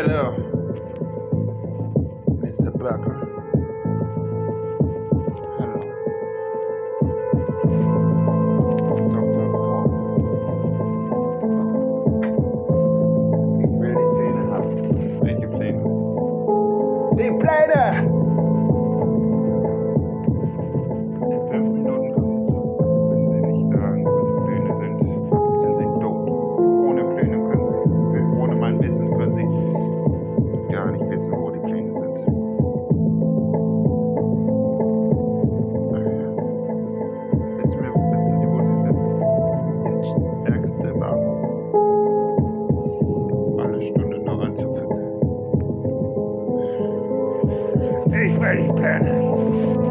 Hello, Mr. Buckle. Ich will die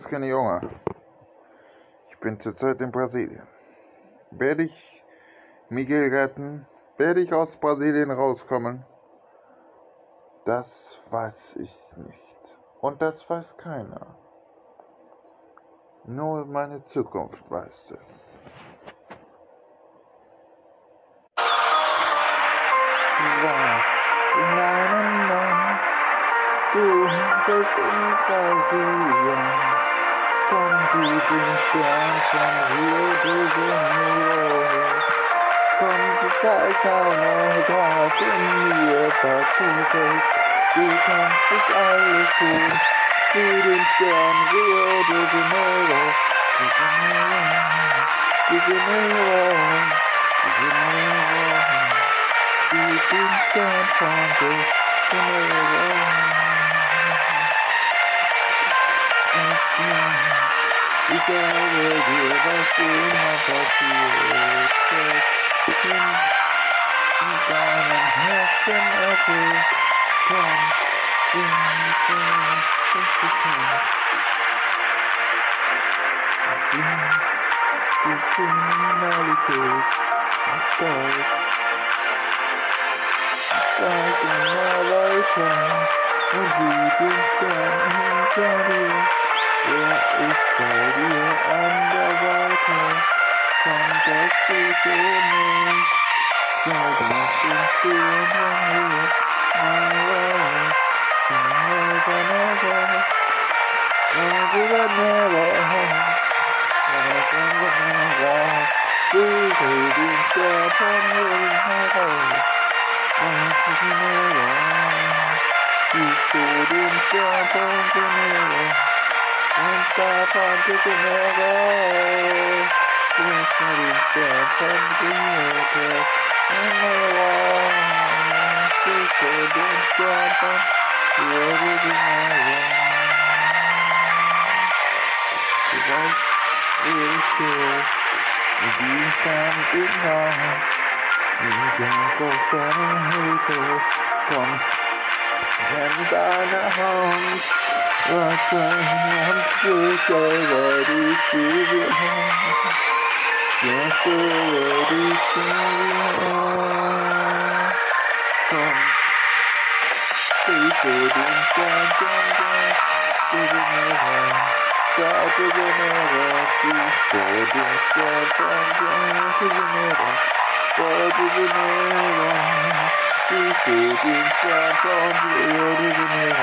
Kenny Junger. Ich bin zurzeit in Brasilien. Werde ich Miguel retten? Werde ich aus Brasilien rauskommen? Das weiß ich nicht. Und das weiß keiner. Nur meine Zukunft weiß es. Du bist in Brasilien. Komm, du den Stern von Rio de Janeiro. Komm, du zeigst einer Gras in mir verkugelt. Du kannst es alles tun. Du den Stern Rio de Janeiro. De Janeiro. De Janeiro. De Janeiro. Du den Stern von De Janeiro. Ich sage dir, was immer passiert ist. In deinem Herzen erfüllt. Komm, sing mit mir, was du kannst. Sing die Kriminalität und Stolz. Zeig immer weiter und sieh den Stern hinter dir. Er ist bei dir an der Seite, komm, das tut er nicht. Sei das im Stehen von mir, never, never, never, never, never, never, never. Du willst den Stern von mir heraus, never, never. Siehst du den Stern von mir und davon Janeiro. Du bist nur den Stern von Rio de Janeiro. Siehst du den Stern von Rio de Janeiro. Du weißt, wie ich stehe, und die stand in 我在南部找我的希望，也是我的骄傲。从黑色的山庄中，这个女孩，在这个女孩是我的小庄庄，这个女孩，在这个女孩，是我的小庄庄，我的女孩。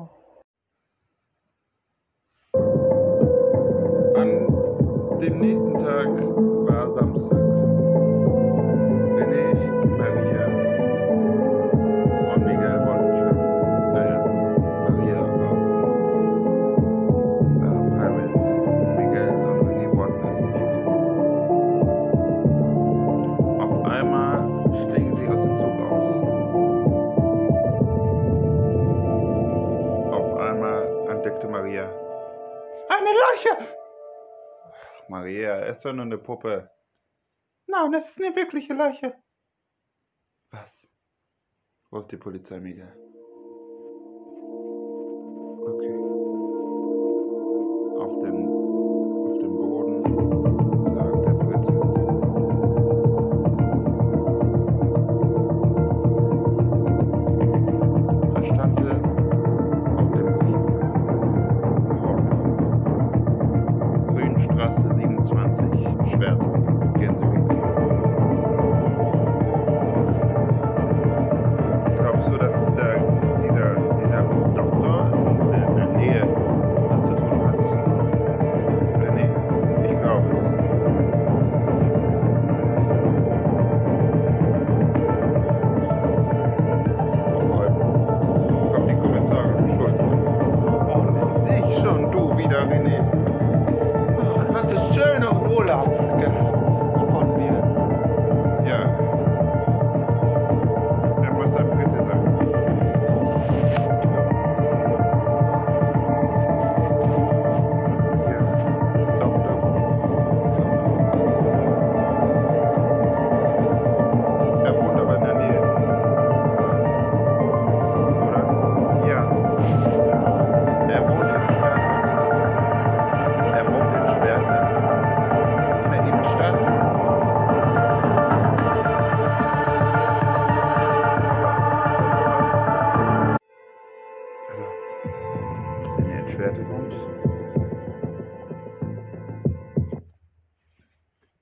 Maria, ist doch nur eine Puppe. Nein, es ist eine wirkliche Leiche. Was? ruft die Polizei Miguel.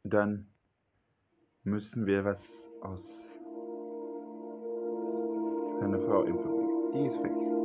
Dann müssen wir was aus seiner Frau informieren. Die ist weg.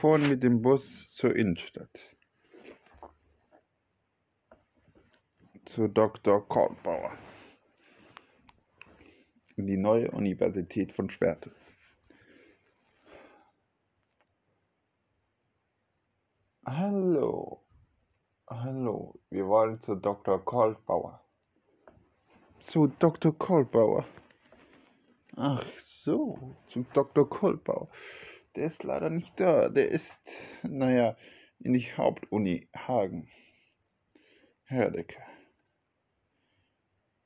Sie fuhren mit dem Bus zur Innenstadt. Zu Dr. Kornbauer. In die neue Universität von Schwerte. Hallo. Hallo. Wir wollen zu Dr. Kolbauer. Zu Dr. Kolbauer. Ach so, zu Dr. Kolbauer. Der ist leider nicht da. Der ist, naja, in die Hauptuni Hagen. Herdecke.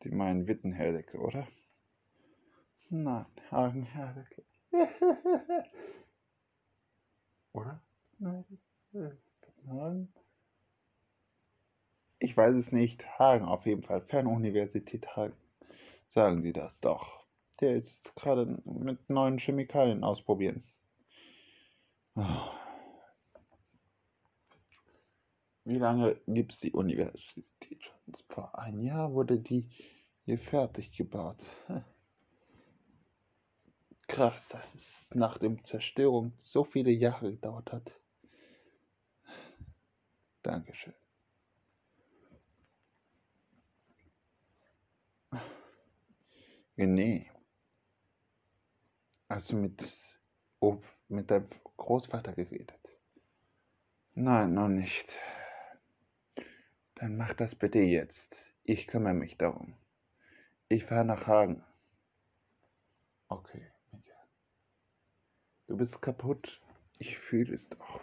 Die meinen Witten-Herdecke, oder? Nein, Hagen-Herdecke. oder? Nein. Ich Ich weiß es nicht. Hagen auf jeden Fall. Fernuniversität Hagen. Sagen Sie das doch. Der ist gerade mit neuen Chemikalien ausprobieren. Wie lange gibt es die Universität schon? Vor einem Jahr wurde die hier fertig gebaut. Krass, dass es nach der Zerstörung so viele Jahre gedauert hat. Dankeschön. Nee. Du mit, oh, mit deinem Großvater geredet? Nein, noch nicht. Dann mach das bitte jetzt. Ich kümmere mich darum. Ich fahre nach Hagen. Okay, Michael. Du bist kaputt. Ich fühle es doch.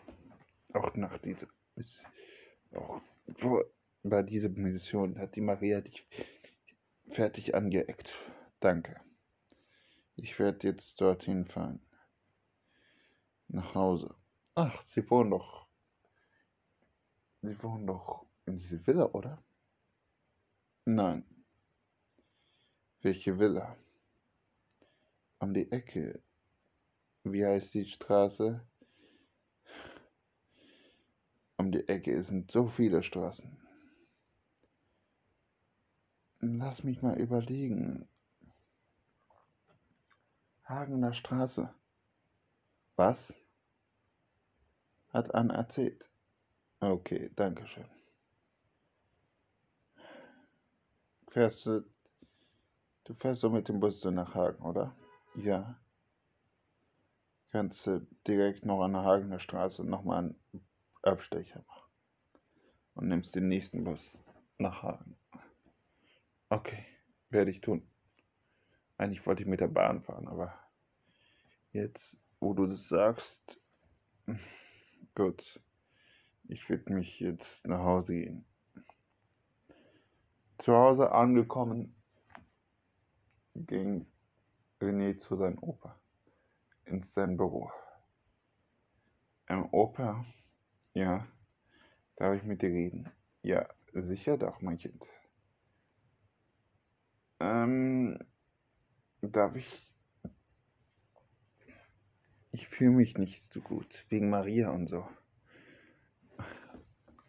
Auch nach dieser auch vor, bei dieser Mission hat die Maria dich fertig angeeckt. Danke. Ich werde jetzt dorthin fahren. Nach Hause. Ach, Sie wohnen doch. Sie wohnen doch in dieser Villa, oder? Nein. Welche Villa? Um die Ecke. Wie heißt die Straße? Um die Ecke sind so viele Straßen. Lass mich mal überlegen. Hagener Straße. Was? Hat Anne erzählt. Okay, danke schön. Fährst du, du fährst so mit dem Bus so nach Hagen, oder? Ja. Kannst du direkt noch an der Hagener Straße nochmal einen Abstecher machen. Und nimmst den nächsten Bus nach Hagen. Okay, werde ich tun. Eigentlich wollte ich mit der Bahn fahren, aber jetzt, wo du das sagst, gut. Ich werde mich jetzt nach Hause gehen. Zu Hause angekommen, ging René zu seinem Opa in sein Büro. Im Opa, ja, darf ich mit dir reden? Ja, sicher doch, mein Kind. Ähm, darf ich? Ich fühle mich nicht so gut, wegen Maria und so.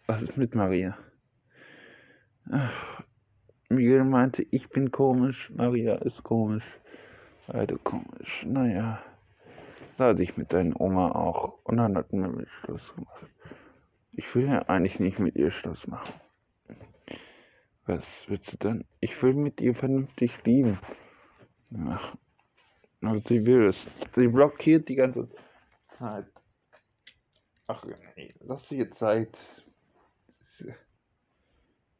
Was ist mit Maria? Ach, Miguel meinte, ich bin komisch, Maria ist komisch. Beide komisch. Naja, sah dich mit deiner Oma auch. Und dann hatten wir mit Schluss gemacht. Ich will ja eigentlich nicht mit ihr Schluss machen. Was willst du denn? Ich will mit ihr vernünftig lieben. Ach, also sie will es. Sie blockiert die ganze Zeit. Ach nee, lass sie ihr Zeit.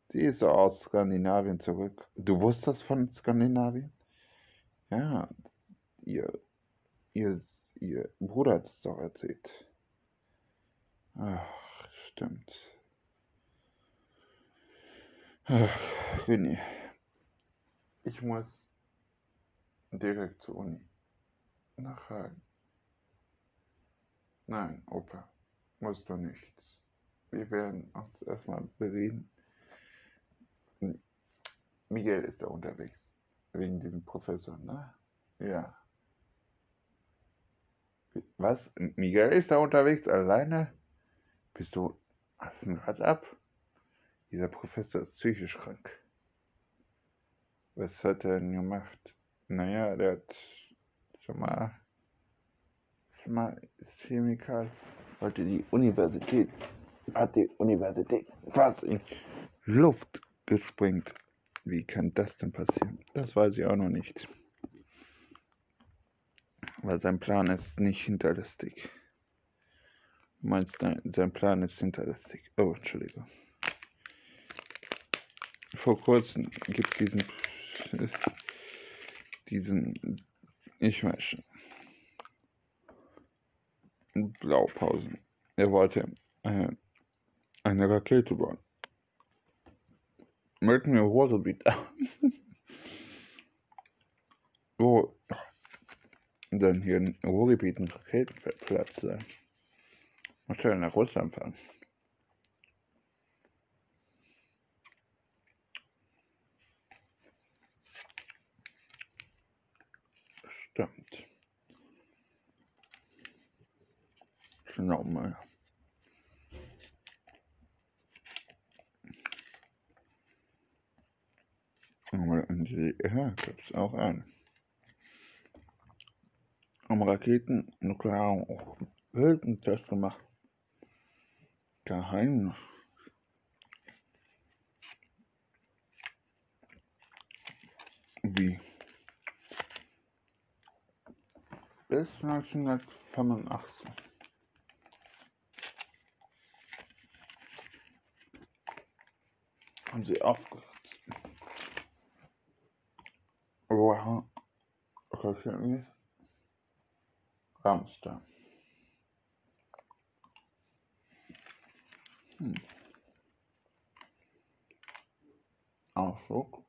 Sie ist aus Skandinavien zurück. Du wusstest von Skandinavien? Ja, ihr, ihr, ihr Bruder hat es doch erzählt. Ach, stimmt. Ach, René, ich muss direkt zur Uni. Nach Hagen. Nein, Opa, musst du nichts. Wir werden uns erstmal bereden. Miguel ist da unterwegs. Wegen diesem Professor, ne? Ja. Was? Miguel ist da unterwegs alleine? Bist du. Hast du ein Rad ab? Dieser Professor ist psychisch krank. Was hat er denn gemacht? Naja, der hat schon mal. Schon mal Chemikal. Wollte die Universität. Hat die Universität fast in Luft gesprengt. Wie kann das denn passieren? Das weiß ich auch noch nicht. Weil sein Plan ist nicht hinterlistig. Du meinst, sein Plan ist hinterlistig. Oh, Entschuldigung. Vor kurzem gibt es diesen, diesen, ich weiß schon, Blaupausen. Er wollte äh, eine Rakete bauen. Mitten im Ruhrgebiet. Wo dann hier im Ruhrgebiet ein Raketenplatz sein. Man kann nach Russland fahren. Stimmt. Genau mal. Aber in die DDR gab es auch einen. Am Raketen, Nuklear auch wilden Test gemacht. Geheim. Wie? Bis 1985. Haben sie aufgehört. Wow. Wahrscheinlich Ramstein. Hm. Ausdruck.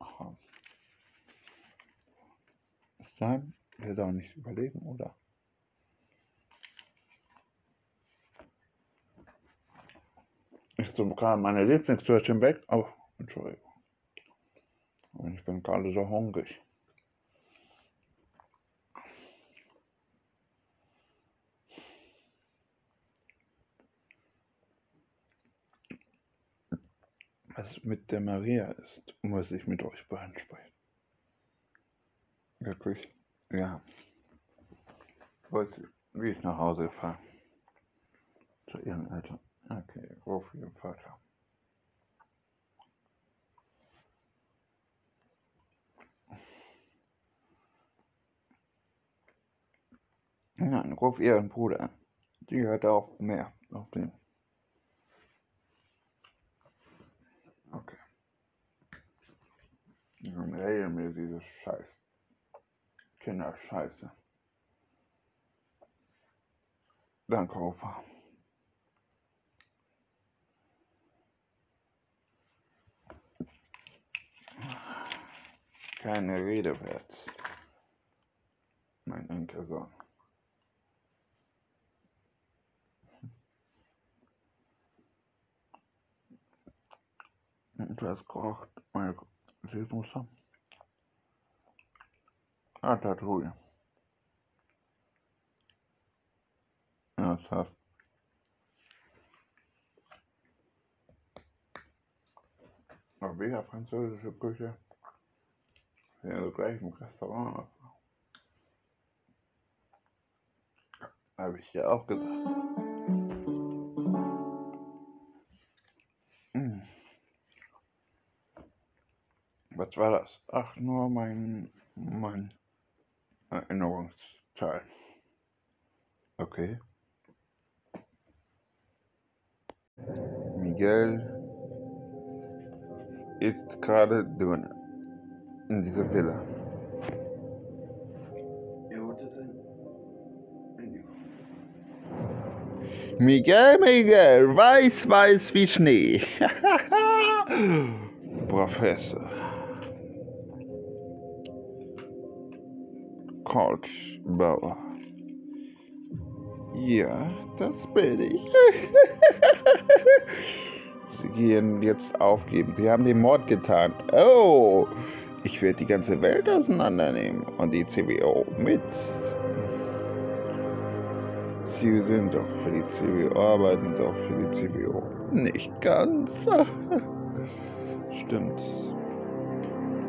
Aha. Sein, wir da nicht überlegen, oder? Ist so gerade meine Lieblingstürchen weg, aber Entschuldigung. Und ich bin gerade so hungrig. Was mit der Maria ist, muss ich mit euch beiden sprechen. Wirklich? Ja. Wollte, wie ich nach Hause fahre. Zu ihren Eltern. Okay, ruf ihren Vater. Nein, ruf ihren Bruder an. Die hört auch mehr auf den. Okay. Dieses Scheiß. Kinderscheiße. Danke, Opa. Keine Rede wert. Mein Enkelsohn. Du hast gekocht, meine Süßmuster. Ah, Tatouille. Ja, das heißt. Aber wieder französische Küche. Ja, so gleich im Restaurant. Habe ich ja auch gesagt. Hm. Was war das? Ach, nur mein, mein Erinnerungsteil. Okay. Miguel ist gerade drin in dieser Villa. Miguel, Miguel, weiß, weiß wie Schnee. Professor. Couchbauer. Ja, das bin ich. Sie gehen jetzt aufgeben. Sie haben den Mord getan. Oh, ich werde die ganze Welt auseinandernehmen und die CWO mit. Sie sind doch für die CWO, arbeiten doch für die CWO. Nicht ganz. Stimmt.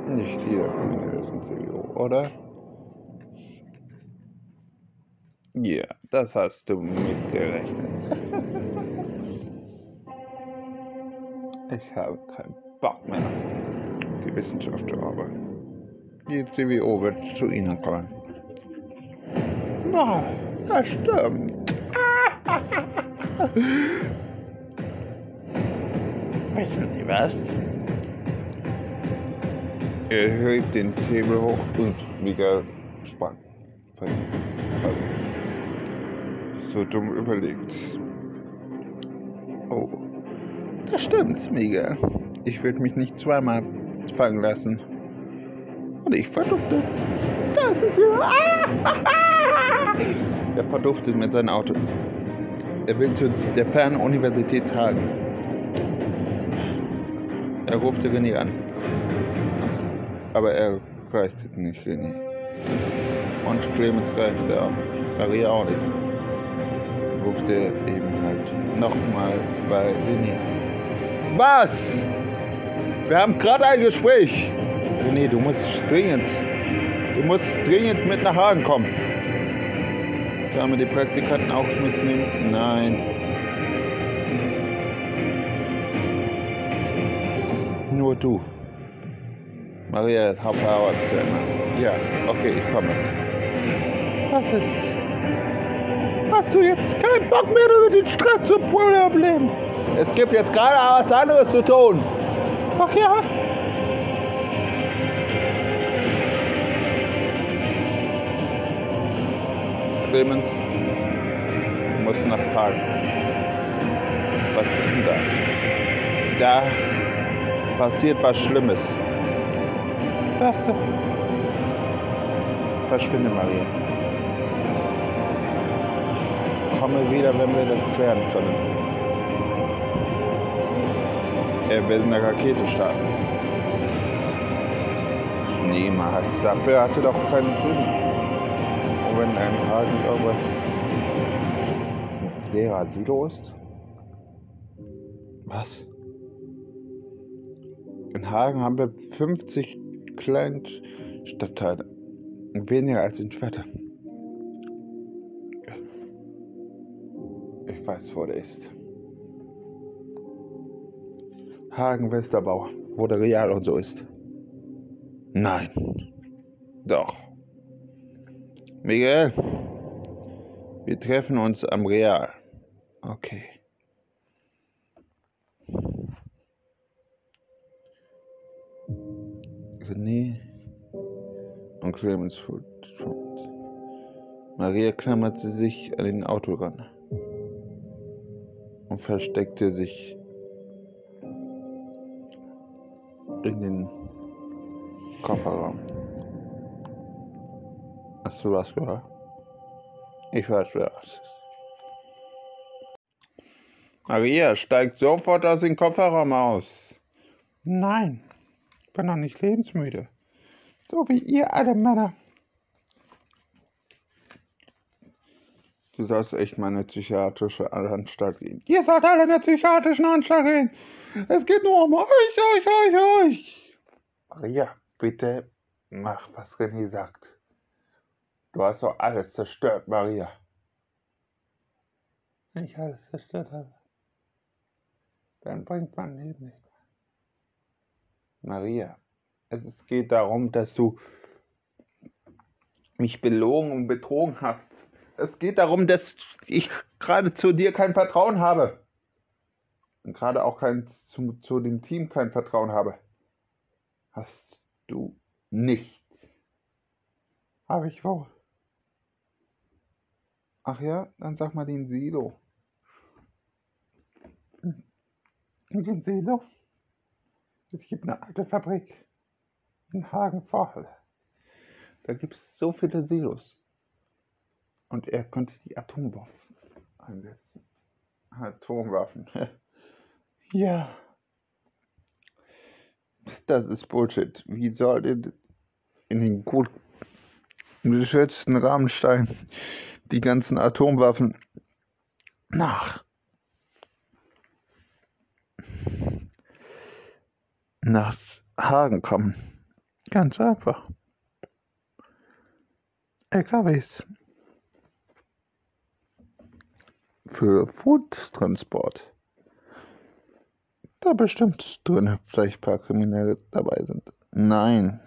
Nicht Ihnen ist ein CWO, oder? Ja, das hast du mitgerechnet. ich habe keinen Bock mehr, die Wissenschaft zu arbeiten. Die CWO wird zu Ihnen kommen. Na, das stimmt. Wissen Sie was? Er hebt den Hebel hoch und wieder sprang. So dumm überlegt. Oh, das stimmt, Mega. Ich würde mich nicht zweimal fangen lassen. Und ich verdufte. Da sind sie. Er verduftet mit seinem Auto. Er will zu der Fernuniversität tragen. Er ruft René an. Aber er reicht nicht René. Und Clemens reicht auch. Maria auch nicht. Rufte eben halt nochmal bei René. Was? Wir haben gerade ein Gespräch. René, du musst dringend, du musst dringend mit nach Hagen kommen. Sollen wir die Praktikanten auch mitnehmen? Nein. Nur du. Maria, hab Arbeitszimmer. Ja, okay, ich komme. Was ist? Hast du jetzt keinen Bock mehr über den Stress zu Problem? Es gibt jetzt gerade was anderes zu tun. Ach ja? Clemens, du musst nach Prag. Was ist denn da? Da passiert was Schlimmes. Was denn? Verschwinde, Maria. Komme wieder, wenn wir das klären können. Er will eine Rakete starten. Niemals. Dafür hatte doch keinen Sinn wenn ein Hagen irgendwas leerer Silo ist? Was? In Hagen haben wir 50 Kleinstadtteile. Weniger als in Schwerte. Der ist. Hagen Westerbau, wo der Real und so ist. Nein. Doch. Miguel, wir treffen uns am Real. Okay. René und Clemens. Maria klammerte sich an den Auto ran und versteckte sich in den Kofferraum. Hast du was gehört? Ich weiß, wer es ist. Maria steigt sofort aus dem Kofferraum aus. Nein, ich bin noch nicht lebensmüde. So wie ihr alle Männer. Du sollst echt mal eine psychiatrische Anstalt gehen. Ihr sollt alle in eine psychiatrische Anstalt gehen. Es geht nur um euch, euch, euch, euch. Maria, bitte mach, was René sagt. Du hast doch alles zerstört, Maria. Wenn ich alles zerstört habe, dann bringt mein Leben nicht. Maria, es geht darum, dass du mich belogen und betrogen hast. Es geht darum, dass ich gerade zu dir kein Vertrauen habe. Und gerade auch kein, zu, zu dem Team kein Vertrauen habe. Hast du nicht. Habe ich wohl. Ach ja, dann sag mal den Silo. Den Silo? Es gibt eine alte Fabrik in Hagen-Vorhalle. Da gibt es so viele Silos. Und er konnte die Atomwaffen einsetzen. Atomwaffen. ja. Das ist Bullshit. Wie soll denn in den gut geschützten Rahmenstein die ganzen Atomwaffen nach nach Hagen kommen. Ganz einfach. LKWs. Für Foodtransport. Da bestimmt drin vielleicht ein paar Kriminelle dabei sind. Nein.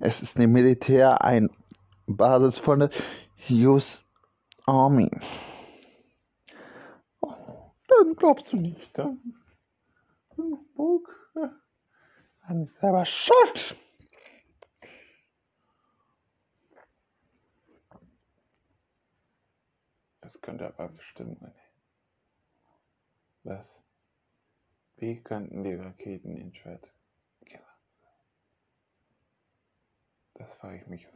Es ist eine Militäreinbasis von der US Army. Oh, dann glaubst du nicht, dann. Burg, dann ist aber Schott. Könnte aber bestimmt. Was? Wie könnten die Raketen in Schwert Das frage ich mich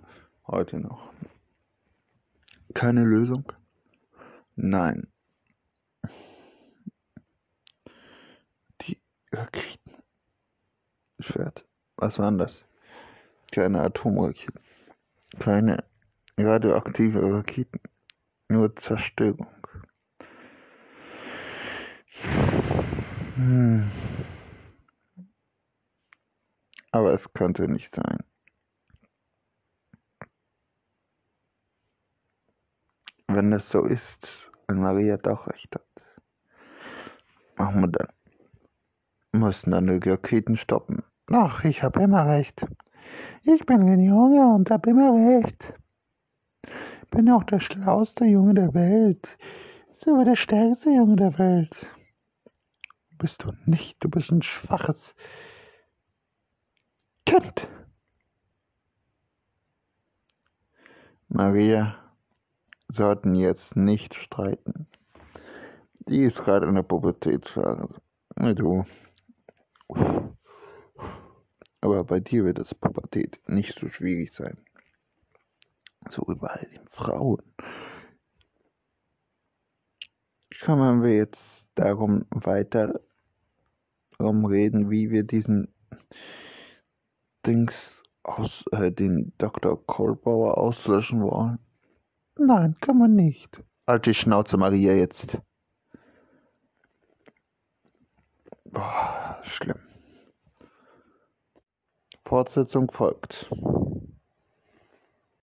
heute noch. Keine Lösung? Nein. Die Raketen. Schwert. Was waren das? Keine Atomraketen. Keine radioaktive Raketen nur Zerstörung. Hm. Aber es könnte nicht sein. Wenn es so ist, wenn Maria doch recht hat, machen wir dann. Müssen dann die Raketen stoppen. Ach, ich habe immer recht. Ich bin Junge und habe immer recht. Bin auch der schlauste Junge der Welt. Sogar der stärkste Junge der Welt. Bist du nicht, du bist ein schwaches Kind. Maria sollten jetzt nicht streiten. Die ist gerade in der Pubertätsphase. Du. Aber bei dir wird das Pubertät nicht so schwierig sein. So überall den Frauen. Kommen wir jetzt darum weiter darum reden, wie wir diesen Dings aus äh, den Dr. Kohlbauer auslöschen wollen. Nein, kann man nicht. Alte Schnauze, Maria, jetzt. Boah, schlimm. Fortsetzung folgt.